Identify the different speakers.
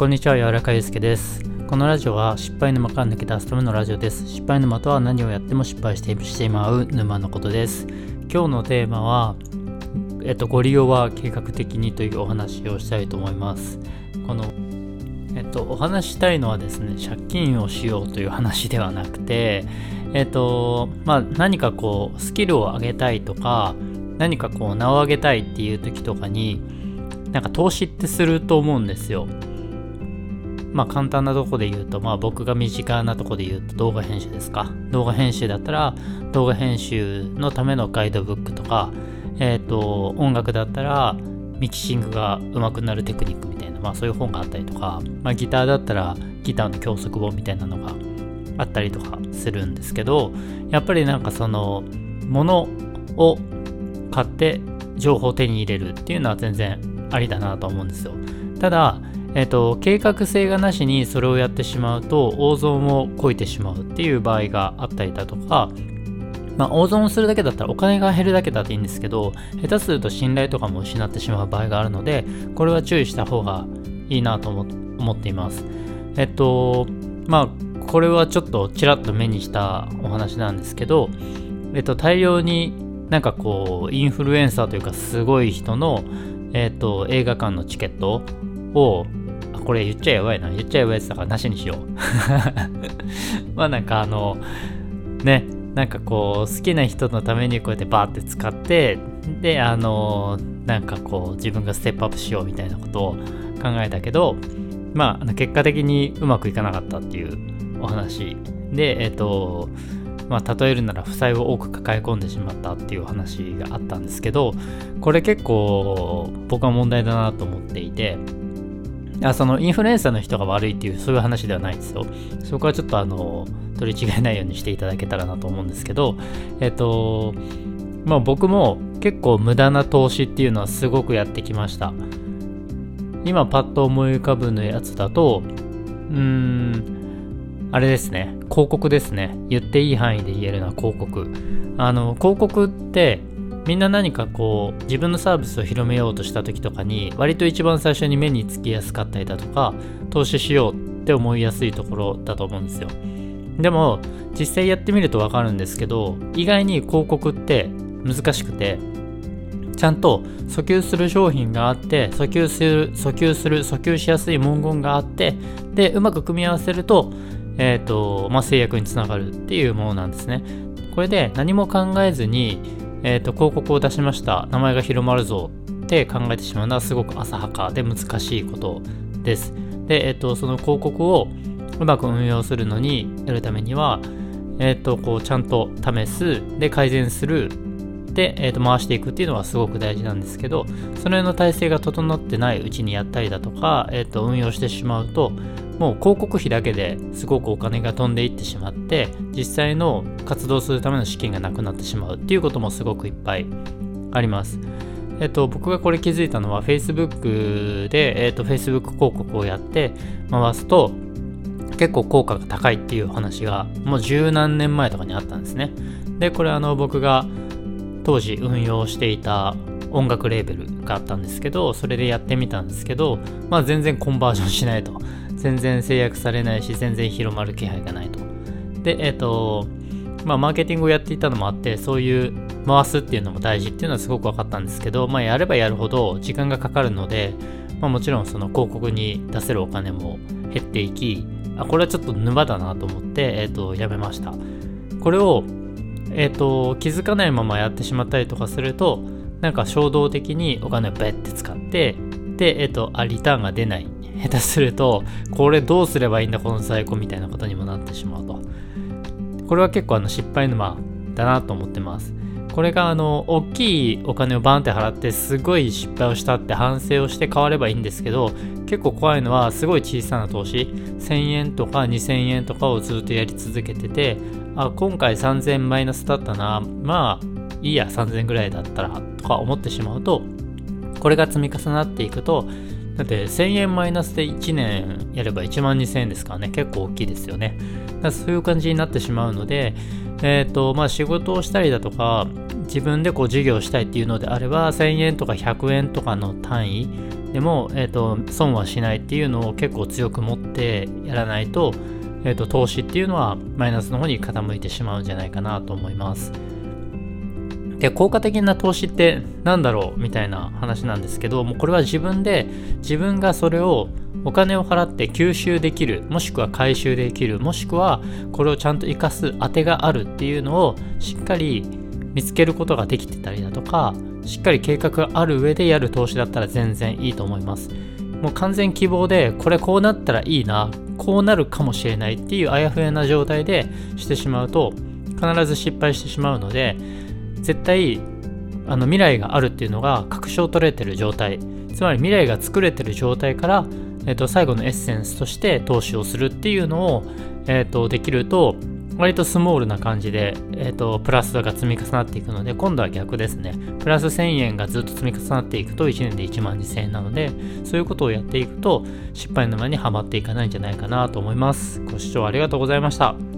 Speaker 1: こんにちは、柔らかゆうすけです。このラジオは失敗沼から抜け出すためのラジオです。失敗沼とは何をやっても失敗してしまう沼のことです。今日のテーマは、えっと、ご利用は計画的にというお話をしたいと思います。この、えっと、お話したいのはですね、借金をしようという話ではなくて、えっと、まあ、何かこう、スキルを上げたいとか、何かこう、名を上げたいっていう時とかに、なんか投資ってすると思うんですよ。まあ簡単なとこで言うと、まあ僕が身近なとこで言うと動画編集ですか。動画編集だったら動画編集のためのガイドブックとか、えっ、と、音楽だったらミキシングが上手くなるテクニックみたいな、まあそういう本があったりとか、まあギターだったらギターの教則本みたいなのがあったりとかするんですけど、やっぱりなんかその、ものを買って情報を手に入れるっていうのは全然ありだなと思うんですよ。ただ、えっと、計画性がなしにそれをやってしまうと大損をこいてしまうっていう場合があったりだとか、まあ、大損をするだけだったらお金が減るだけだっていいんですけど下手すると信頼とかも失ってしまう場合があるのでこれは注意した方がいいなと思っています。えっとまあこれはちょっとちらっと目にしたお話なんですけど、えっと、大量になんかこうインフルエンサーというかすごい人の、えっと、映画館のチケットをこれ言っちゃやばいな。言っちゃやばいやつだからなしにしよう。まあなんかあの、ね、なんかこう、好きな人のためにこうやってバーって使って、で、あの、なんかこう、自分がステップアップしようみたいなことを考えたけど、まあ、結果的にうまくいかなかったっていうお話で、えっ、と、まあ、例えるなら負債を多く抱え込んでしまったっていう話があったんですけど、これ結構僕は問題だなと思っていて、あそのインフルエンサーの人が悪いっていうそういう話ではないですよ。そこはちょっとあの取り違えないようにしていただけたらなと思うんですけど、えっと、まあ僕も結構無駄な投資っていうのはすごくやってきました。今パッと思い浮かぶのやつだと、うーん、あれですね、広告ですね。言っていい範囲で言えるのは広告。あの、広告ってみんな何かこう自分のサービスを広めようとした時とかに割と一番最初に目につきやすかったりだとか投資しようって思いやすいところだと思うんですよ。でも実際やってみると分かるんですけど意外に広告って難しくてちゃんと訴求する商品があって訴求する訴求する訴求しやすい文言があってでうまく組み合わせるとえっ、ー、とまあ制約につながるっていうものなんですね。これで何も考えずにえーと、広告を出しました。名前が広まるぞって考えてしまうのはすごく浅はかで難しいことです。で、えーと、その広告をうまく運用するのにやるためには、えーと、こうちゃんと試す。で改善する。で、えー、と回していくっていうのはすごく大事なんですけどその辺の体制が整ってないうちにやったりだとか、えー、と運用してしまうともう広告費だけですごくお金が飛んでいってしまって実際の活動するための資金がなくなってしまうっていうこともすごくいっぱいあります。えっと、僕がこれ気づいたのは Facebook で、えっと、Facebook 広告をやって回すと結構効果が高いっていう話がもう十何年前とかにあったんですね。で、これあの僕が当時運用していた音楽レーベルがあったんですけど、それでやってみたんですけど、まあ全然コンバージョンしないと。全然制約されないし、全然広まる気配がないと。で、えっ、ー、と、まあ、マーケティングをやっていたのもあって、そういう回すっていうのも大事っていうのはすごく分かったんですけど、まあ、やればやるほど時間がかかるので、まあ、もちろんその広告に出せるお金も減っていき、あ、これはちょっと沼だなと思って、えっ、ー、と、やめました。これを、えっ、ー、と、気づかないままやってしまったりとかすると、なんか衝動的にお金をベッて使って、で、えっ、と、あ、リターンが出ない下手すると、これどうすればいいんだ、この在庫みたいなことにもなってしまうと。これは結構あの失敗沼だなと思ってます。これがあの、大きいお金をバンって払ってすごい失敗をしたって反省をして変わればいいんですけど、結構怖いのはすごい小さな投資、1000円とか2000円とかをずっとやり続けてて、あ、今回3000マイナスだったな、まあ、いいや、3000ぐらいだったら、とか思ってしまうと、これが積み重なっていくと、だって1000円マイナスで1年やれば1万2000円ですからね、結構大きいですよね。そういう感じになってしまうので、え、ー、と、まあ仕事をしたりだとか、自分でこう事業したいっていうのであれば、1000円とか100円とかの単位でも、えーと、損はしないっていうのを結構強く持ってやらないと,、えーと、投資っていうのはマイナスの方に傾いてしまうんじゃないかなと思います。で効果的な投資って何だろうみたいな話なんですけどもうこれは自分で自分がそれをお金を払って吸収できるもしくは回収できるもしくはこれをちゃんと生かす当てがあるっていうのをしっかり見つけることができてたりだとかしっかり計画がある上でやる投資だったら全然いいと思います。もう完全希望でこれこうなったらいいなこうなるかもしれないっていうあやふやな状態でしてしまうと必ず失敗してしまうので絶対あの未来があるっていうのが確証取れてる状態つまり未来が作れてる状態から、えー、と最後のエッセンスとして投資をするっていうのを、えー、とできると割とスモールな感じで、えーと、プラスが積み重なっていくので、今度は逆ですね。プラス1000円がずっと積み重なっていくと1年で1万2000円なので、そういうことをやっていくと失敗の沼にはまっていかないんじゃないかなと思います。ご視聴ありがとうございました。